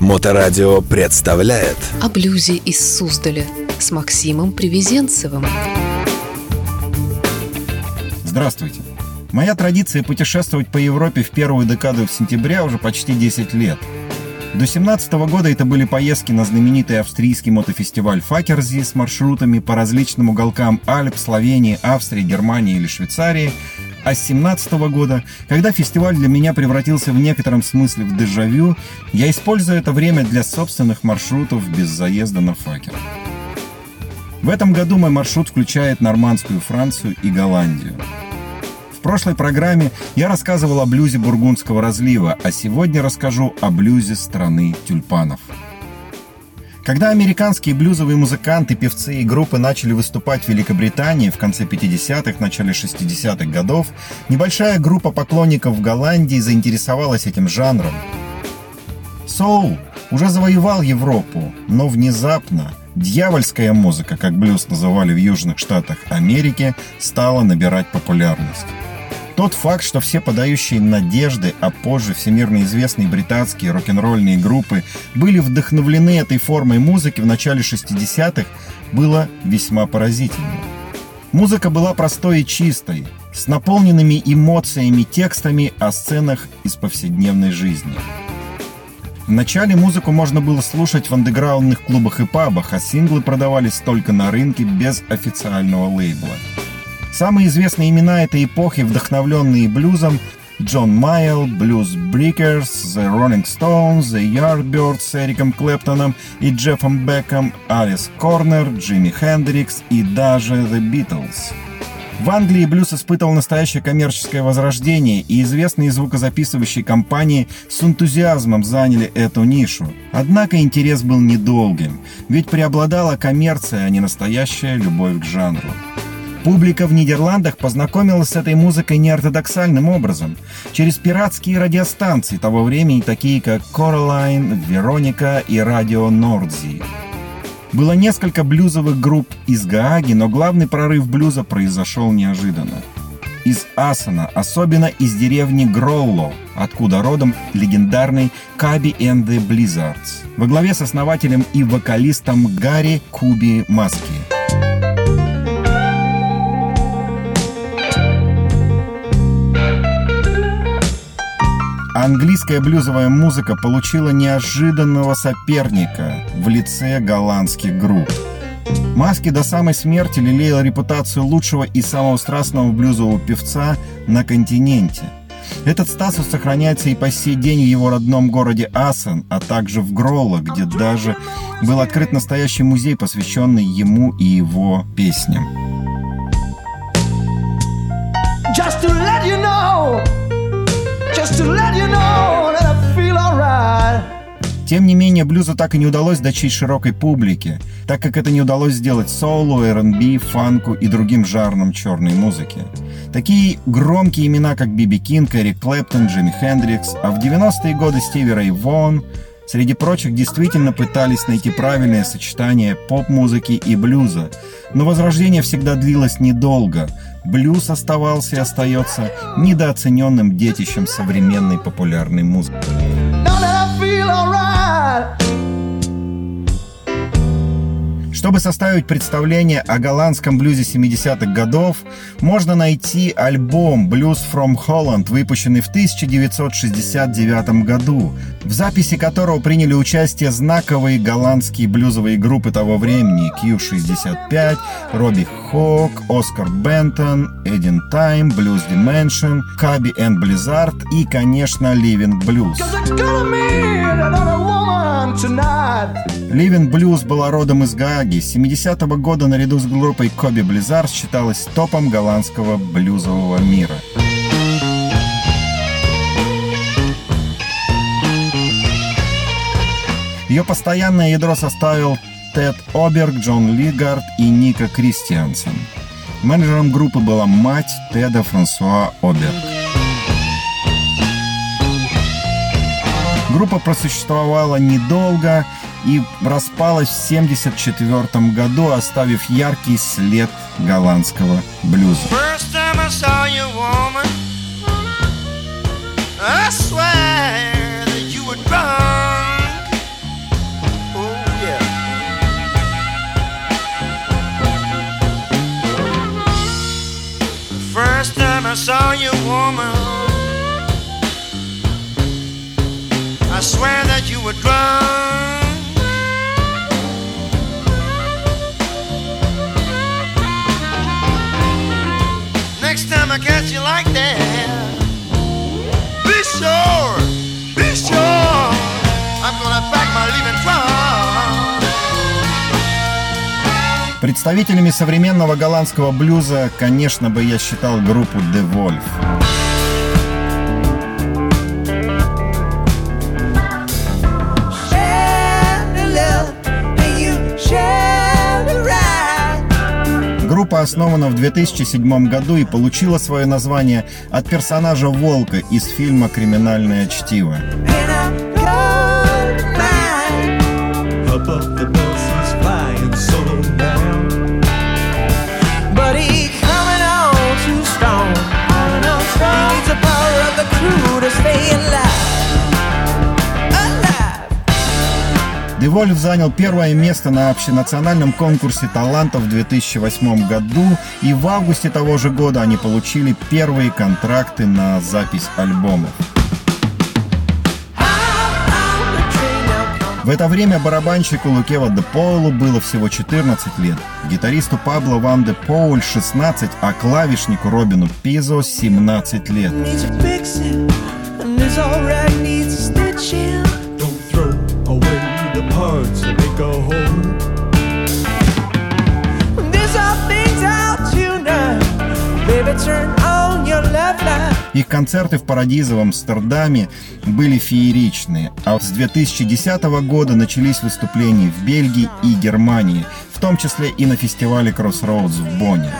Моторадио представляет О блюзе из Суздаля с Максимом Привезенцевым. Здравствуйте. Моя традиция путешествовать по Европе в первую декаду сентября уже почти 10 лет. До 17 года это были поездки на знаменитый австрийский мотофестиваль Факерзи с маршрутами по различным уголкам Альп, Словении, Австрии, Германии или Швейцарии – а с 17 года, когда фестиваль для меня превратился в некотором смысле в дежавю, я использую это время для собственных маршрутов без заезда на факер. В этом году мой маршрут включает нормандскую Францию и Голландию. В прошлой программе я рассказывал о блюзе бургундского разлива, а сегодня расскажу о блюзе страны тюльпанов – когда американские блюзовые музыканты, певцы и группы начали выступать в Великобритании в конце 50-х, начале 60-х годов, небольшая группа поклонников в Голландии заинтересовалась этим жанром. Соул уже завоевал Европу, но внезапно дьявольская музыка, как блюз называли в Южных Штатах Америки, стала набирать популярность. Тот факт, что все подающие надежды, а позже всемирно известные британские рок-н-ролльные группы были вдохновлены этой формой музыки в начале 60-х, было весьма поразительно. Музыка была простой и чистой, с наполненными эмоциями текстами о сценах из повседневной жизни. Вначале музыку можно было слушать в андеграундных клубах и пабах, а синглы продавались только на рынке без официального лейбла – Самые известные имена этой эпохи, вдохновленные блюзом, Джон Майл, Blues Breakers, The Rolling Stones, The Yardbirds с Эриком Клэптоном и Джеффом Беком, Алис Корнер, Джимми Хендрикс и даже The Beatles. В Англии блюз испытывал настоящее коммерческое возрождение, и известные звукозаписывающие компании с энтузиазмом заняли эту нишу. Однако интерес был недолгим, ведь преобладала коммерция, а не настоящая любовь к жанру. Публика в Нидерландах познакомилась с этой музыкой неортодоксальным образом, через пиратские радиостанции того времени, такие как Coraline, Вероника и Радио Нордзи. Было несколько блюзовых групп из Гааги, но главный прорыв блюза произошел неожиданно. Из Асана, особенно из деревни Гролло, откуда родом легендарный Каби and the Blizzards, во главе с основателем и вокалистом Гарри Куби Маски. Английская блюзовая музыка получила неожиданного соперника в лице голландских групп. Маски до самой смерти лелеял репутацию лучшего и самого страстного блюзового певца на континенте. Этот статус сохраняется и по сей день в его родном городе Асен, а также в Гролло, где даже был открыт настоящий музей, посвященный ему и его песням. Just to let you know тем не менее, блюзу так и не удалось дочить широкой публике, так как это не удалось сделать соулу, R&B, фанку и другим жанрам черной музыки. Такие громкие имена, как Биби Кинг, Эрик Клэптон, Джимми Хендрикс, а в 90-е годы Стиви Рэй Вон, среди прочих, действительно пытались найти правильное сочетание поп-музыки и блюза. Но возрождение всегда длилось недолго – блюз оставался и остается недооцененным детищем современной популярной музыки. Чтобы составить представление о голландском блюзе 70-х годов, можно найти альбом «Blues from Holland», выпущенный в 1969 году, в записи которого приняли участие знаковые голландские блюзовые группы того времени Q65, Робби Хок, Оскар Бентон, Эдин Тайм, Blues Dimension, Каби and Blizzard и, конечно, Living Blues. Living Blues была родом из Гааги. С 70-го года наряду с группой Коби Близар считалась топом голландского блюзового мира. Ее постоянное ядро составил Тед Оберг, Джон Лигард и Ника Кристиансен. Менеджером группы была мать Теда Франсуа Оберг. Группа просуществовала недолго и распалась в 1974 году, оставив яркий след голландского блюза. I saw you, woman, I swear that you were drunk. Oh, Представителями современного голландского блюза, конечно бы я считал группу The Wolf. Группа основана в 2007 году и получила свое название от персонажа Волка из фильма «Криминальное чтиво». Above Девольф занял первое место на общенациональном конкурсе талантов в 2008 году, и в августе того же года они получили первые контракты на запись альбомов. В это время барабанщику Лукева де Поулу было всего 14 лет, гитаристу Пабло Ван де Поуль 16, а клавишнику Робину Пизо 17 лет. Parts that make a hole. This all things out tonight. Baby, turn on your left light. Их концерты в Парадизовом Амстердаме были фееричные, а с 2010 года начались выступления в Бельгии и Германии, в том числе и на фестивале Crossroads в Бонне.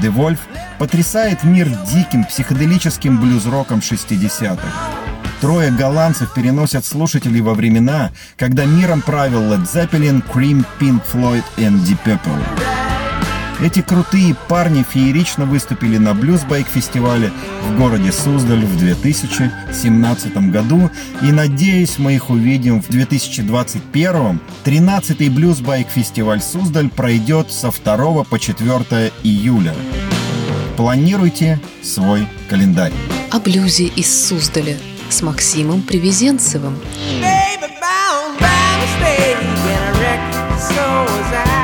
And потрясает мир диким психоделическим блюз-роком 60-х. Трое голландцев переносят слушателей во времена, когда миром правил Led Zeppelin, Cream, Pink Floyd и Deep Purple. Эти крутые парни феерично выступили на блюзбайк-фестивале в городе Суздаль в 2017 году, и надеюсь, мы их увидим в 2021. 13-й блюзбайк-фестиваль Суздаль пройдет со 2 по 4 июля. Планируйте свой календарь. О блюзе из Суздаля с Максимом Привезенцевым. Baby, bound by mistake. And I reckon so was I.